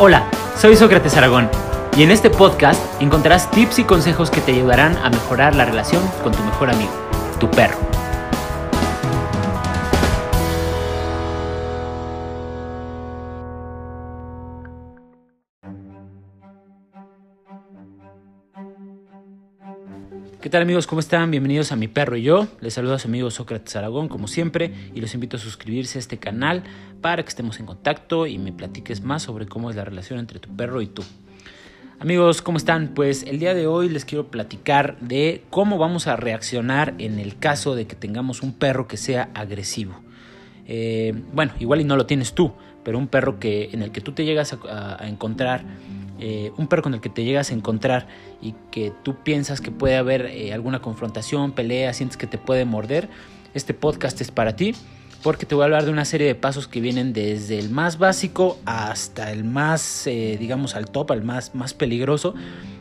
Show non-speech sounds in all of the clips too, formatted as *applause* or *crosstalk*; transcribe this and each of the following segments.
Hola, soy Sócrates Aragón y en este podcast encontrarás tips y consejos que te ayudarán a mejorar la relación con tu mejor amigo, tu perro. ¿Qué tal amigos? ¿Cómo están? Bienvenidos a Mi Perro y yo. Les saludo a su amigo Sócrates Aragón como siempre y los invito a suscribirse a este canal para que estemos en contacto y me platiques más sobre cómo es la relación entre tu perro y tú. Amigos, ¿cómo están? Pues el día de hoy les quiero platicar de cómo vamos a reaccionar en el caso de que tengamos un perro que sea agresivo. Eh, bueno, igual y no lo tienes tú, pero un perro que, en el que tú te llegas a encontrar eh, un perro con el que te llegas a encontrar y que tú piensas que puede haber eh, alguna confrontación, pelea, sientes que te puede morder, este podcast es para ti porque te voy a hablar de una serie de pasos que vienen desde el más básico hasta el más, eh, digamos, al top, al más, más peligroso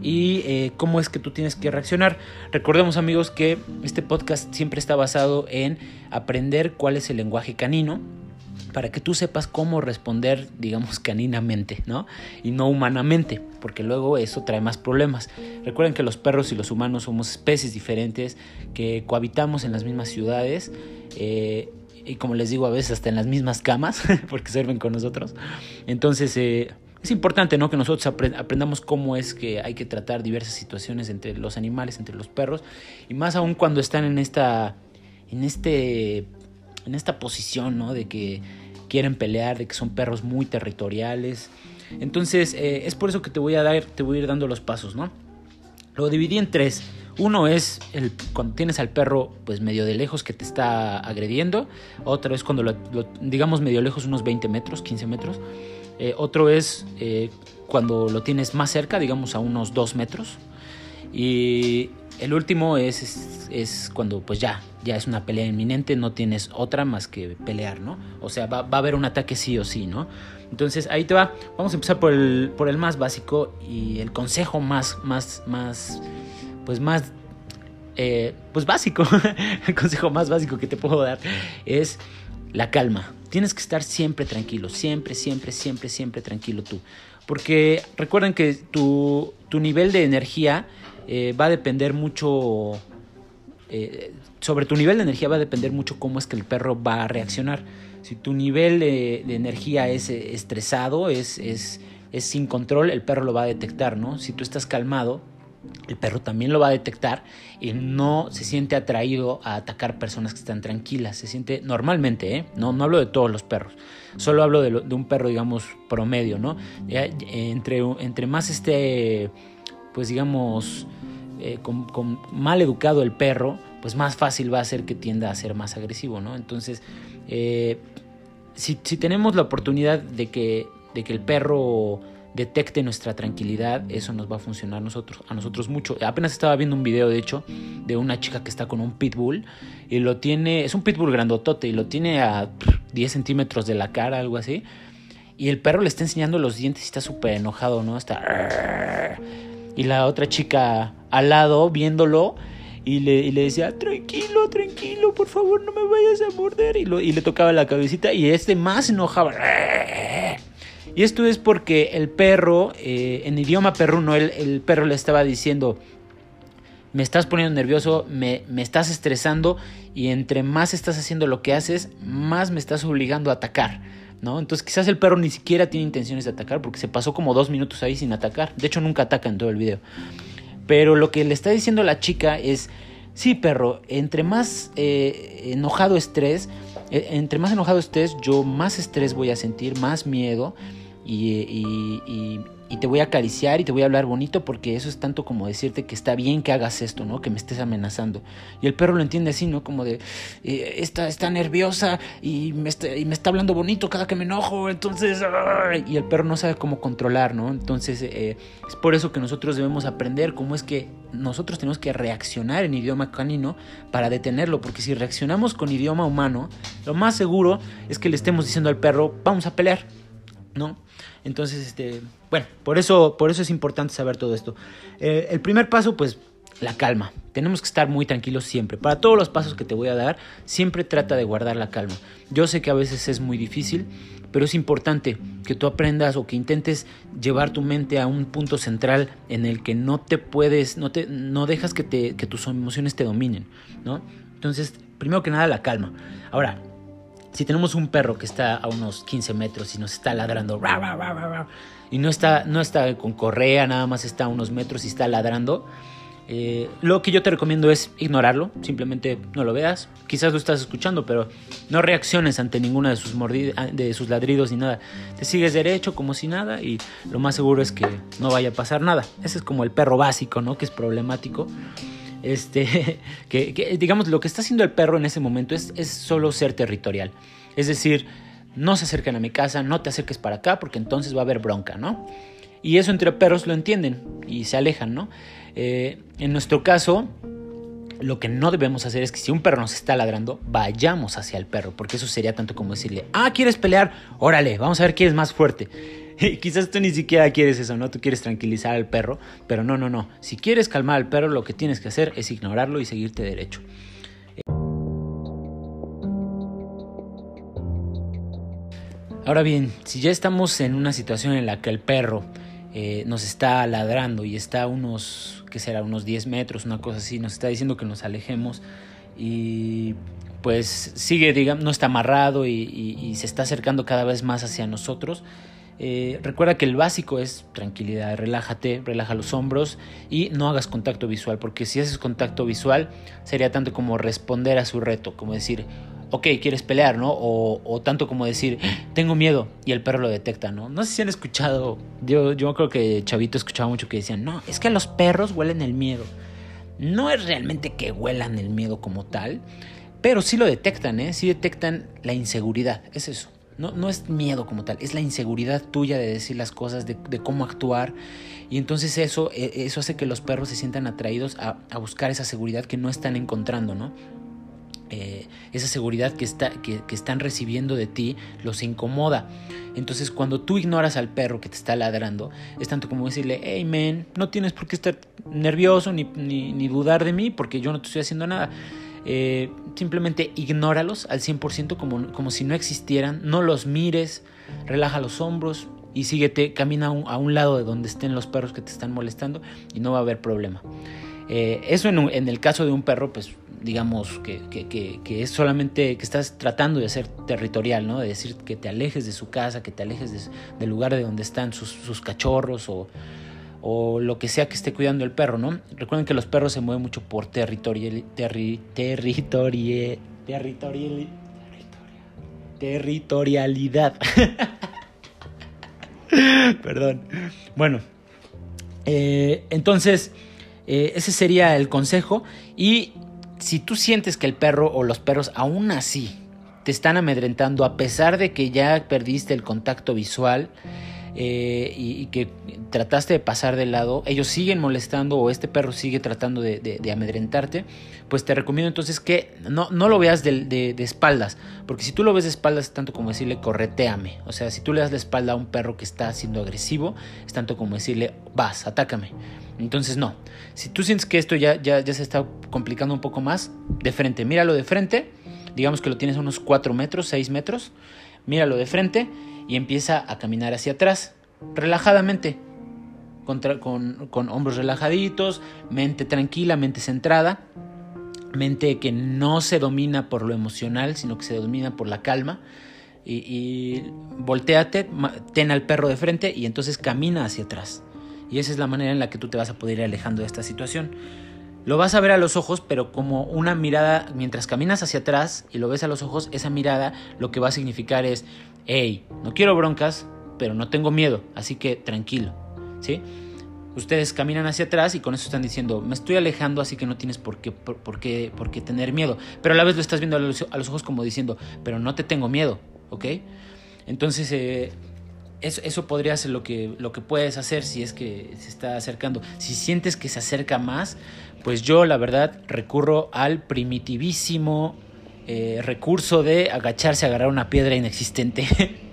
y cómo es que tú tienes que reaccionar. Recordemos amigos que este podcast siempre está basado en aprender cuál es el lenguaje canino para que tú sepas cómo responder, digamos, *laughs* caninamente, ¿no? Y no humanamente, porque luego eso trae más problemas. Recuerden que los perros y los humanos somos especies diferentes, que cohabitamos en las mismas ciudades, eh, y como les digo, a veces hasta en las mismas camas, *laughs* porque sirven con nosotros. Entonces, eh, es importante, ¿no? Que nosotros aprendamos cómo es que hay que tratar diversas situaciones entre los animales, entre los perros, y más aún cuando están en esta, en este en esta posición, ¿no? De que quieren pelear, de que son perros muy territoriales. Entonces, eh, es por eso que te voy a dar, te voy a ir dando los pasos, ¿no? Lo dividí en tres. Uno es el, cuando tienes al perro pues medio de lejos que te está agrediendo. Otro es cuando lo, digamos medio lejos, unos 20 metros, 15 metros. Eh, otro es eh, cuando lo tienes más cerca, digamos a unos 2 metros. Y el último es, es, cuando pues ya, ya es una pelea inminente, no tienes otra más que pelear, ¿no? O sea, va, a haber un ataque sí o sí, ¿no? Entonces ahí te va, vamos a empezar por el, por el más básico y el consejo más, más, más, pues más, eh, pues básico, *laughs* el consejo más básico que te puedo dar es la calma. Tienes que estar siempre tranquilo, siempre, siempre, siempre, siempre tranquilo tú. Porque recuerden que tu, tu nivel de energía eh, va a depender mucho, eh, sobre tu nivel de energía va a depender mucho cómo es que el perro va a reaccionar. Si tu nivel de, energía es eh, estresado, es, es, es, sin control, el perro lo va a detectar, ¿no? Si tú estás calmado, el perro también lo va a detectar y no se siente atraído a atacar personas que están tranquilas. Se siente normalmente, ¿eh? No, no hablo de todos los perros. Solo hablo de, un perro, digamos, promedio, ¿no? entre, entre más esté, pues digamos, eh, con, mal educado el perro, pues más fácil va a ser que tienda a ser más agresivo, ¿no? Entonces, eh, si, tenemos la oportunidad de que, de que el perro detecte nuestra tranquilidad, eso nos va a funcionar a nosotros, a nosotros mucho. Apenas estaba viendo un video, de hecho, de una chica que está con un pitbull y lo tiene, es un pitbull grandotote y lo tiene a 10 centímetros de la cara, algo así. Y el perro le está enseñando los dientes y está súper enojado, ¿no? Está y la otra chica al lado viéndolo y le, decía, tranquilo, tranquilo, por favor no me vayas a morder. Y, y le tocaba la cabecita y este más enojaba. Y esto es porque el perro, eh, en idioma perruno, el, el, perro le estaba diciendo, me estás poniendo nervioso, me, me estás estresando y entre más estás haciendo lo que haces, más me estás obligando a atacar. ¿No? Entonces quizás el perro ni siquiera tiene intenciones de atacar porque se pasó como dos minutos ahí sin atacar. De hecho nunca ataca en todo el video. Pero lo que le está diciendo la chica es, sí perro, entre más eh, enojado estés, eh, entre más enojado estés, yo más estrés voy a sentir, más miedo y te voy a acariciar y te voy a hablar bonito porque eso es tanto como decirte que está bien que hagas esto, ¿no? Que me estés amenazando. Y el perro lo entiende así, ¿no? Como de, eh, está, está nerviosa y me está, y me está hablando bonito cada que me enojo, entonces, y el perro no sabe cómo controlar, ¿no? Entonces, eh, es por eso que nosotros debemos aprender cómo es que nosotros tenemos que reaccionar en idioma canino para detenerlo, porque si reaccionamos con idioma humano, lo más seguro es que le estemos diciendo al perro, vamos a pelear, ¿no? Entonces, este, bueno, por eso, por eso es importante saber todo esto. Eh, el primer paso, pues, la calma. Tenemos que estar muy tranquilos siempre. Para todos los pasos que te voy a dar, siempre trata de guardar la calma. Yo sé que a veces es muy difícil, pero es importante que tú aprendas o que intentes llevar tu mente a un punto central en el que no te puedes, no, te, no dejas que, te, que tus emociones te dominen, ¿no? Entonces, primero que nada, la calma. Ahora, si tenemos un perro que está a unos 15 metros y nos está ladrando, y no está, no está con correa, nada más está a unos metros y está ladrando, eh, lo que yo te recomiendo es ignorarlo, simplemente no lo veas. Quizás lo estás escuchando, pero no reacciones ante ninguna de sus, de sus ladridos ni nada. Te sigues derecho como si nada y lo más seguro es que no vaya a pasar nada. Ese es como el perro básico, ¿no? Que es problemático. Este, *laughs* que, digamos, lo que está haciendo el perro en ese momento es, solo ser territorial. Es decir, no se acerquen a mi casa, no te acerques para acá porque entonces va a haber bronca, ¿no? Y eso entre perros lo entienden y se alejan, ¿no? Eh, en nuestro caso, lo que no debemos hacer es que si un perro nos está ladrando, vayamos hacia el perro, porque eso sería tanto como decirle, ah, ¿quieres pelear? Órale, vamos a ver quién es más fuerte. *laughs* Quizás tú ni siquiera quieres eso, ¿no? Tú quieres tranquilizar al perro, pero no, no, no. Si quieres calmar al perro, lo que tienes que hacer es ignorarlo y seguirte derecho. Ahora bien, si ya estamos en una situación en la que el perro eh, nos está ladrando y está a unos, que será? Unos 10 metros, una cosa así, nos está diciendo que nos alejemos y pues sigue, digamos, no está amarrado y, se está acercando cada vez más hacia nosotros. Eh, recuerda que el básico es tranquilidad, relájate, relaja los hombros y no hagas contacto visual, porque si haces contacto visual sería tanto como responder a su reto, como decir, ok, quieres pelear, ¿no? O, tanto como decir, tengo miedo y el perro lo detecta, ¿no? No sé si han escuchado, yo, yo creo que Chavito escuchaba mucho que decían, no, es que los perros huelen el miedo. No es realmente que huelan el miedo como tal, pero sí lo detectan, ¿eh? Sí detectan la inseguridad, es eso. No, no es miedo como tal, es la inseguridad tuya de decir las cosas, de, cómo actuar. Y entonces eso, e, eso hace que los perros se sientan atraídos a, buscar esa seguridad que no están encontrando, ¿no? Eh, esa seguridad que, está, que, están recibiendo de ti los incomoda. Entonces cuando tú ignoras al perro que te está ladrando, es tanto como decirle, hey man, no tienes por qué estar nervioso ni, ni, dudar de mí porque yo no te estoy haciendo nada. Eh, simplemente ignóralos al 100% como, como si no existieran, no los mires, relaja los hombros y síguete, camina a un, a un lado de donde estén los perros que te están molestando y no va a haber problema. Eh, eso en, el caso de un perro, pues digamos que, que, es solamente que estás tratando de ser territorial, ¿no? De decir que te alejes de su casa, que te alejes del lugar de donde están sus cachorros o, o, lo que sea que esté cuidando el perro, ¿no? Recuerden que los perros se mueven mucho por territorial, terri, territorial, territorial, territorialidad. *laughs* Perdón. Bueno, eh, entonces eh, ese sería el consejo y si tú sientes que el perro o los perros aún así te están amedrentando a pesar de que ya perdiste el contacto visual eh, y, que trataste de pasar de lado, ellos siguen molestando o este perro sigue tratando de, amedrentarte, pues te recomiendo entonces que no, no lo veas de, de, espaldas, porque si tú lo ves de espaldas es tanto como decirle correteame, o sea, si tú le das la espalda a un perro que está siendo agresivo, es tanto como decirle vas, atácame. Entonces no, si tú sientes que esto ya, ya, ya se está complicando un poco más, de frente, míralo de frente, digamos que lo tienes unos 4 metros, 6 metros, míralo de frente y empieza a caminar hacia atrás, relajadamente, con, con, hombros relajaditos, mente tranquila, mente centrada, mente que no se domina por lo emocional, sino que se domina por la calma. Y, y volteate, ten al perro de frente y entonces camina hacia atrás. Y esa es la manera en la que tú te vas a poder ir alejando de esta situación. Lo vas a ver a los ojos, pero como una mirada, mientras caminas hacia atrás y lo ves a los ojos, esa mirada lo que va a significar es, hey, no quiero broncas, pero no tengo miedo, así que tranquilo, ¿sí? Ustedes caminan hacia atrás y con eso están diciendo, me estoy alejando, así que no tienes por qué, por, qué, por qué tener miedo. Pero a la vez lo estás viendo a los, ojos como diciendo, pero no te tengo miedo, ¿ok? Entonces, eh, eso, podría ser lo que, lo que puedes hacer si es que se está acercando. Si sientes que se acerca más, pues yo la verdad recurro al primitivísimo eh, recurso de agacharse agarrar una piedra inexistente. *laughs*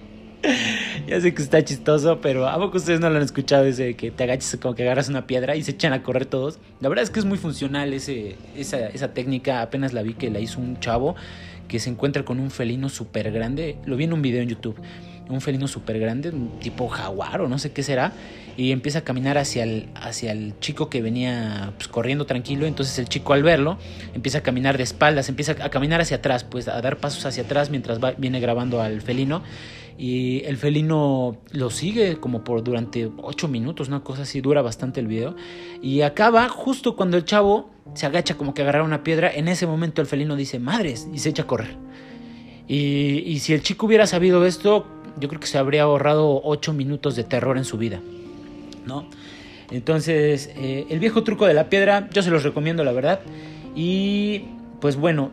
ya sé que está chistoso, pero ¿a poco ustedes no lo han escuchado ese que te agaches como que agarras una piedra y se echan a correr todos? La verdad es que es muy funcional ese, esa, esa técnica, apenas la vi que la hizo un chavo que se encuentra con un felino súper grande, lo vi en un video en YouTube, un felino súper grande, un tipo jaguar o no sé qué será, y empieza a caminar hacia el, hacia el chico que venía pues, corriendo tranquilo. Entonces el chico al verlo empieza a caminar de espaldas, empieza a caminar hacia atrás, pues a dar pasos hacia atrás mientras va, viene grabando al felino. Y el felino lo sigue como por durante 8 minutos, una cosa así, dura bastante el video. Y acaba justo cuando el chavo se agacha como que agarrar una piedra. En ese momento el felino dice, madres, y se echa a correr. Y, y si el chico hubiera sabido esto, yo creo que se habría ahorrado 8 minutos de terror en su vida. ¿no? Entonces, eh, el viejo truco de la piedra, yo se los recomiendo, la verdad. Y pues bueno,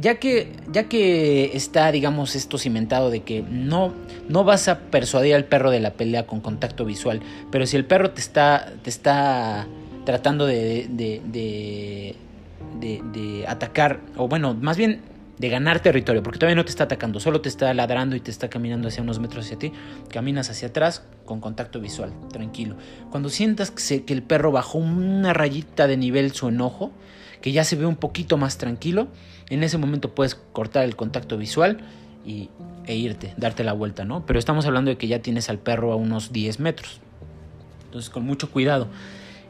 ya que, ya que está, digamos, esto cimentado de que no, no vas a persuadir al perro de la pelea con contacto visual, pero si el perro te está, te está tratando de, de, de, de atacar, o bueno, más bien de ganar territorio, porque todavía no te está atacando, solo te está ladrando y te está caminando hacia unos metros hacia ti, caminas hacia atrás con contacto visual, tranquilo. Cuando sientas que, el perro bajó una rayita de nivel su enojo, que ya se ve un poquito más tranquilo, en ese momento puedes cortar el contacto visual y, e irte, darte la vuelta, ¿no? Pero estamos hablando de que ya tienes al perro a unos 10 metros. Entonces, con mucho cuidado.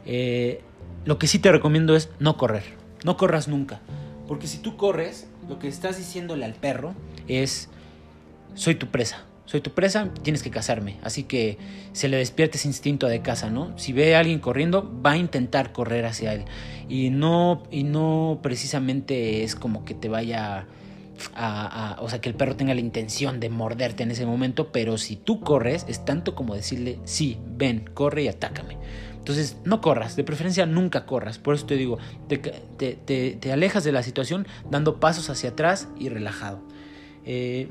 Eh, lo que sí te recomiendo es no correr. No corras nunca. Porque si tú corres, lo que estás diciéndole al perro es, soy tu presa, soy tu presa, tienes que cazarme. Así que se le despierta ese instinto de caza, ¿no? Si ve a alguien corriendo, va a intentar correr hacia él. Y no, y no precisamente es como que te vaya a, o sea, que el perro tenga la intención de morderte en ese momento, pero si tú corres, es tanto como decirle, sí, ven, corre y atácame. Entonces, no corras, de preferencia nunca corras. Por eso te digo, te, alejas de la situación dando pasos hacia atrás y relajado. Eh,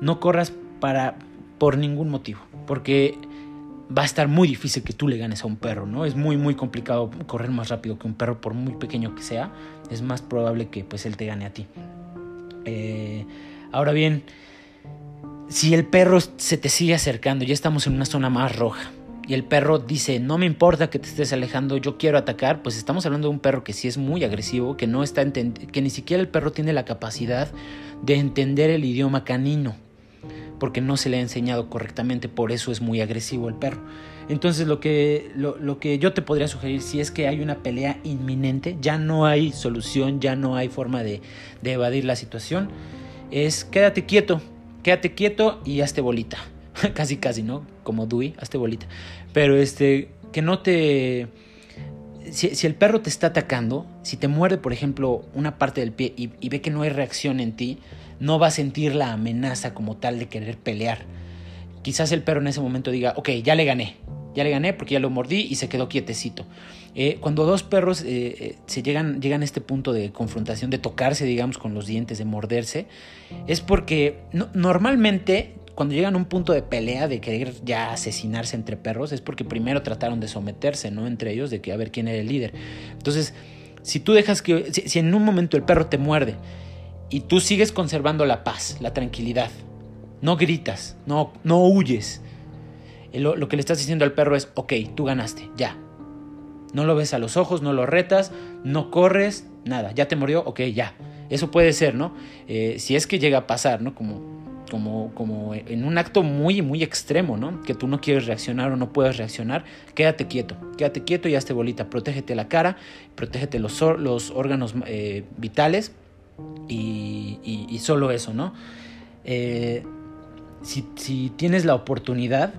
no corras para, por ningún motivo, porque va a estar muy difícil que tú le ganes a un perro, ¿no? Es muy, muy complicado correr más rápido que un perro, por muy pequeño que sea. Es más probable que pues él te gane a ti. Eh, ahora bien, si el perro se te sigue acercando, ya estamos en una zona más roja, y el perro dice, no me importa que te estés alejando, yo quiero atacar, pues estamos hablando de un perro que sí es muy agresivo, que no está que ni siquiera el perro tiene la capacidad de entender el idioma canino, porque no se le ha enseñado correctamente, por eso es muy agresivo el perro. Entonces lo que, lo, que yo te podría sugerir, si es que hay una pelea inminente, ya no hay solución, ya no hay forma de, de evadir la situación, es quédate quieto, quédate quieto y hazte bolita. *laughs* casi casi, ¿no? Como Dewey, hazte bolita. Pero este, que no te... Si, el perro te está atacando, si te muerde, por ejemplo, una parte del pie y, ve que no hay reacción en ti, no va a sentir la amenaza como tal de querer pelear. Quizás el perro en ese momento diga, ok, ya le gané, ya le gané porque ya lo mordí y se quedó quietecito. Eh, cuando dos perros eh, eh, se llegan, llegan a este punto de confrontación, de tocarse, digamos, con los dientes, de morderse, es porque normalmente cuando llegan a un punto de pelea, de querer ya asesinarse entre perros, es porque primero trataron de someterse, ¿no? Entre ellos, de que a ver quién era el líder. Entonces, si tú dejas que, si, en un momento el perro te muerde y tú sigues conservando la paz, la tranquilidad, no gritas, no, no huyes, lo, lo que le estás diciendo al perro es, ok, tú ganaste, ya. No lo ves a los ojos, no lo retas, no corres, nada, ya te murió, ok, ya. Eso puede ser, ¿no? Eh, si es que llega a pasar, ¿no? Como como, como en un acto muy, muy extremo, ¿no? Que tú no quieres reaccionar o no puedes reaccionar, quédate quieto, quédate quieto y hazte bolita, protégete la cara, protégete los, los órganos eh, vitales y, solo eso, ¿no? Eh, si, tienes la oportunidad,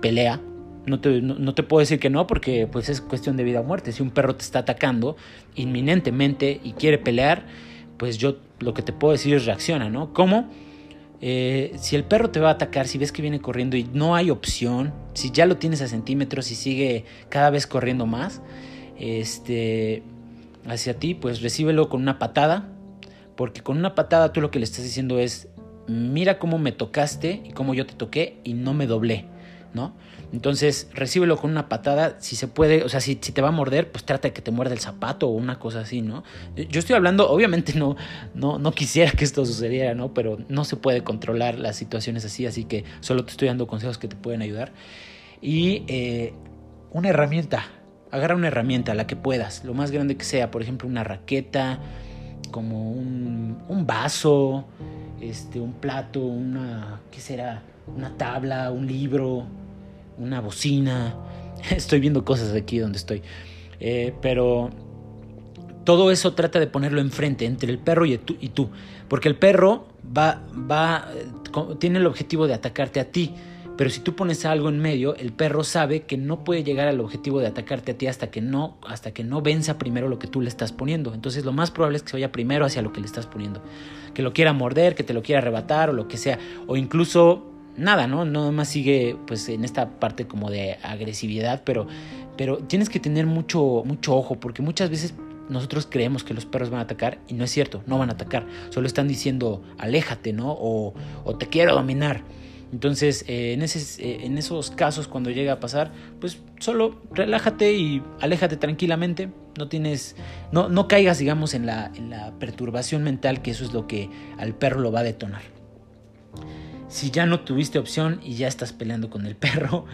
pelea. No te, no te, puedo decir que no porque pues es cuestión de vida o muerte. Si un perro te está atacando inminentemente y quiere pelear, pues yo lo que te puedo decir es reacciona, ¿no? ¿Cómo? Eh, si el perro te va a atacar, si ves que viene corriendo y no hay opción, si ya lo tienes a centímetros y sigue cada vez corriendo más, este, hacia ti, pues recíbelo con una patada, porque con una patada tú lo que le estás diciendo es, mira cómo me tocaste y cómo yo te toqué y no me doblé. ¿no? Entonces, recíbelo con una patada, si se puede, o sea, si, si, te va a morder, pues trata de que te muerda el zapato o una cosa así, ¿no? Yo estoy hablando, obviamente no, no, no quisiera que esto sucediera, ¿no? Pero no se puede controlar las situaciones así, así que solo te estoy dando consejos que te pueden ayudar. Y eh, una herramienta, agarra una herramienta, la que puedas, lo más grande que sea, por ejemplo, una raqueta, como un, un vaso, este, un plato, una, ¿qué será? Una tabla, un libro, una bocina. *laughs* Estoy viendo cosas aquí donde estoy. Eh, pero todo eso trata de ponerlo enfrente, entre el perro y tú. Porque el perro va, va, eh, tiene el objetivo de atacarte a ti. Pero si tú pones algo en medio, el perro sabe que no puede llegar al objetivo de atacarte a ti hasta que no, hasta que no venza primero lo que tú le estás poniendo. Entonces lo más probable es que se vaya primero hacia lo que le estás poniendo. Que lo quiera morder, que te lo quiera arrebatar o lo que sea. O incluso nada, ¿no? No más sigue pues en esta parte como de agresividad, pero, pero tienes que tener mucho, mucho ojo porque muchas veces nosotros creemos que los perros van a atacar y no es cierto, no van a atacar. Solo están diciendo aléjate, ¿no? O, o te quiero dominar. Entonces, eh, en, eh, en esos casos, cuando llega a pasar, pues solo relájate y aléjate tranquilamente. No tienes, no, no caigas, digamos, en la, en la perturbación mental, que eso es lo que al perro lo va a detonar. Si ya no tuviste opción y ya estás peleando con el *laughs* perro,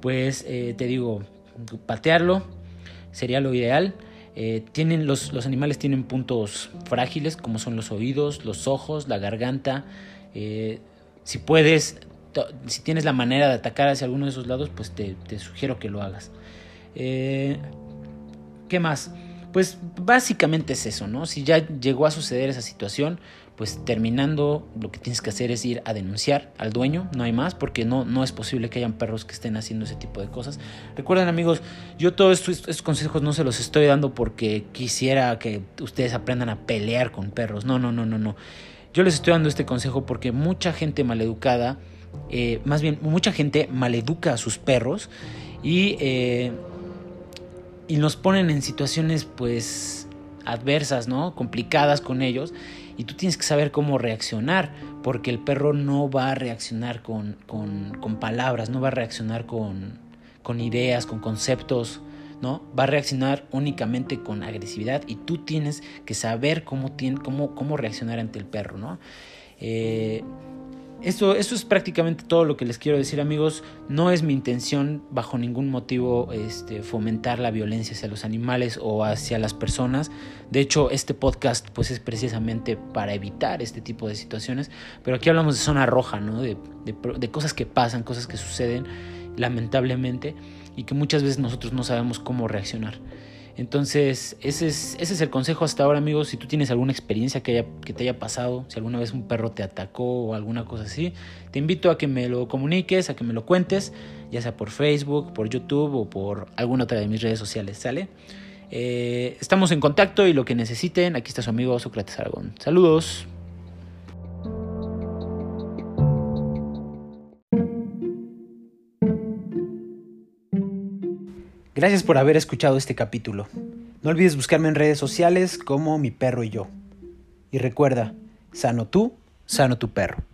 pues eh, te digo, patearlo sería lo ideal. tienen los, los, animales tienen puntos frágiles como son los oídos, los ojos, la garganta. si puedes, si tienes la manera de atacar hacia alguno de esos lados, pues te, sugiero que lo hagas. Eh, ¿Qué más? Pues básicamente es eso, ¿no? Si ya llegó a suceder esa situación, pues terminando lo que tienes que hacer es ir a denunciar al dueño, no hay más, porque no, no es posible que hayan perros que estén haciendo ese tipo de cosas. Recuerden amigos, yo todos estos, consejos no se los estoy dando porque quisiera que ustedes aprendan a pelear con perros, no, no, no, no, no. Yo les estoy dando este consejo porque mucha gente maleducada eh, más bien mucha gente maleduca a sus perros y, eh, y nos ponen en situaciones pues adversas, ¿no? Complicadas con ellos y tú tienes que saber cómo reaccionar porque el perro no va a reaccionar con, con, palabras, no va a reaccionar con, con ideas, con conceptos, ¿no? Va a reaccionar únicamente con agresividad y tú tienes que saber cómo, cómo, cómo reaccionar ante el perro, ¿no? Eh, eso, eso, es prácticamente todo lo que les quiero decir amigos. No es mi intención bajo ningún motivo este, fomentar la violencia hacia los animales o hacia las personas. De hecho, este podcast pues, es precisamente para evitar este tipo de situaciones. Pero aquí hablamos de zona roja, ¿no? de, de cosas que pasan, cosas que suceden lamentablemente y que muchas veces nosotros no sabemos cómo reaccionar. Entonces, ese es, el consejo hasta ahora, amigos. Si tú tienes alguna experiencia que te haya pasado, si alguna vez un perro te atacó o alguna cosa así, te invito a que me lo comuniques, a que me lo cuentes, ya sea por Facebook, por YouTube o por alguna otra de mis redes sociales, ¿sale? Eh, estamos en contacto y lo que necesiten, aquí está su amigo Sócrates Aragón. Saludos. Gracias por haber escuchado este capítulo. No olvides buscarme en redes sociales como mi perro y yo. Y recuerda, sano tú, sano tu perro.